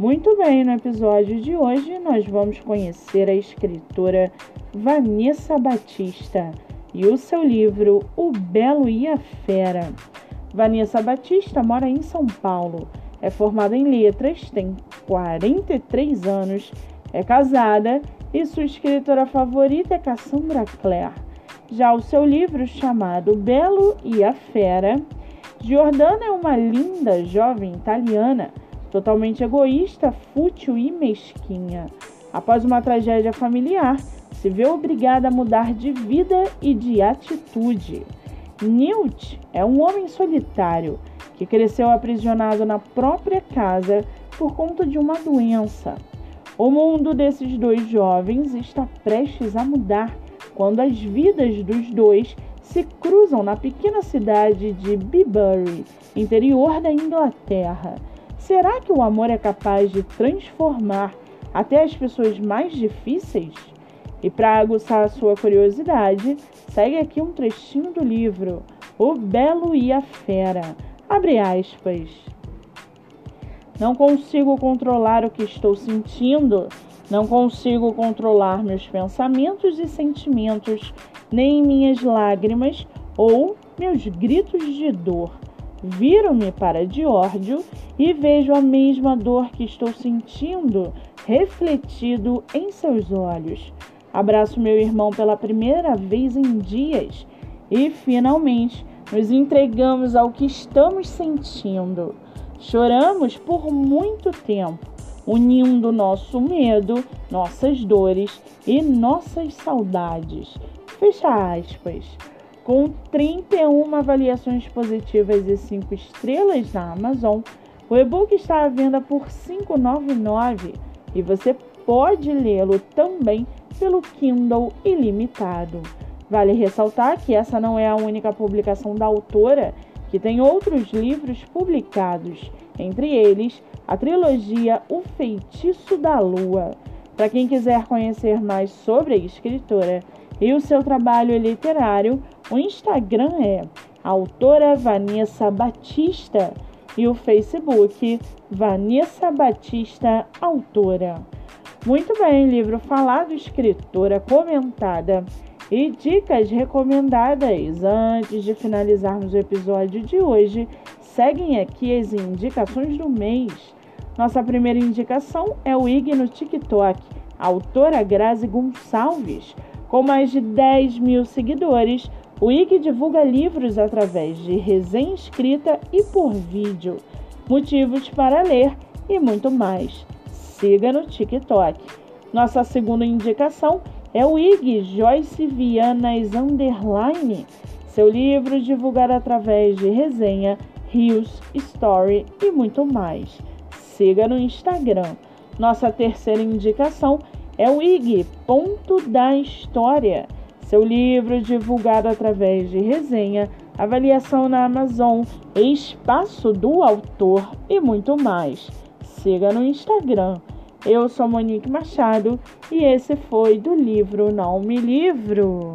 Muito bem, no episódio de hoje nós vamos conhecer a escritora Vanessa Batista e o seu livro O Belo e a Fera. Vanessa Batista mora em São Paulo, é formada em letras, tem 43 anos, é casada e sua escritora favorita é Cassandra Clare. Já o seu livro chamado Belo e a Fera, Giordana é uma linda jovem italiana totalmente egoísta, fútil e mesquinha. Após uma tragédia familiar, se vê obrigada a mudar de vida e de atitude. Newt é um homem solitário que cresceu aprisionado na própria casa por conta de uma doença. O mundo desses dois jovens está prestes a mudar quando as vidas dos dois se cruzam na pequena cidade de Bibury, interior da Inglaterra. Será que o amor é capaz de transformar até as pessoas mais difíceis? E para aguçar a sua curiosidade, segue aqui um trechinho do livro O Belo e a Fera. Abre aspas. Não consigo controlar o que estou sentindo, não consigo controlar meus pensamentos e sentimentos, nem minhas lágrimas ou meus gritos de dor. Viro-me para Diórdio e vejo a mesma dor que estou sentindo refletido em seus olhos. Abraço meu irmão pela primeira vez em dias e finalmente nos entregamos ao que estamos sentindo. Choramos por muito tempo, unindo nosso medo, nossas dores e nossas saudades. Fecha aspas com 31 avaliações positivas e 5 estrelas na Amazon. O e-book está à venda por R$ 5,99 e você pode lê-lo também pelo Kindle ilimitado. Vale ressaltar que essa não é a única publicação da autora, que tem outros livros publicados, entre eles a trilogia O Feitiço da Lua. Para quem quiser conhecer mais sobre a escritora e o seu trabalho literário, o Instagram é autora Vanessa Batista e o Facebook Vanessa Batista Autora. Muito bem, livro falado, escritora comentada e dicas recomendadas. Antes de finalizarmos o episódio de hoje, seguem aqui as indicações do mês. Nossa primeira indicação é o IG no TikTok, autora Grazi Gonçalves. Com mais de 10 mil seguidores, o IG divulga livros através de resenha escrita e por vídeo, motivos para ler e muito mais. Siga no TikTok. Nossa segunda indicação é o IG Joyce Vianas Underline, seu livro divulgado através de resenha, rios, story e muito mais. Siga no Instagram. Nossa terceira indicação é o IG Ponto da História seu livro divulgado através de resenha, avaliação na Amazon, espaço do autor e muito mais. Siga no Instagram. Eu sou Monique Machado e esse foi do livro Não Me Livro.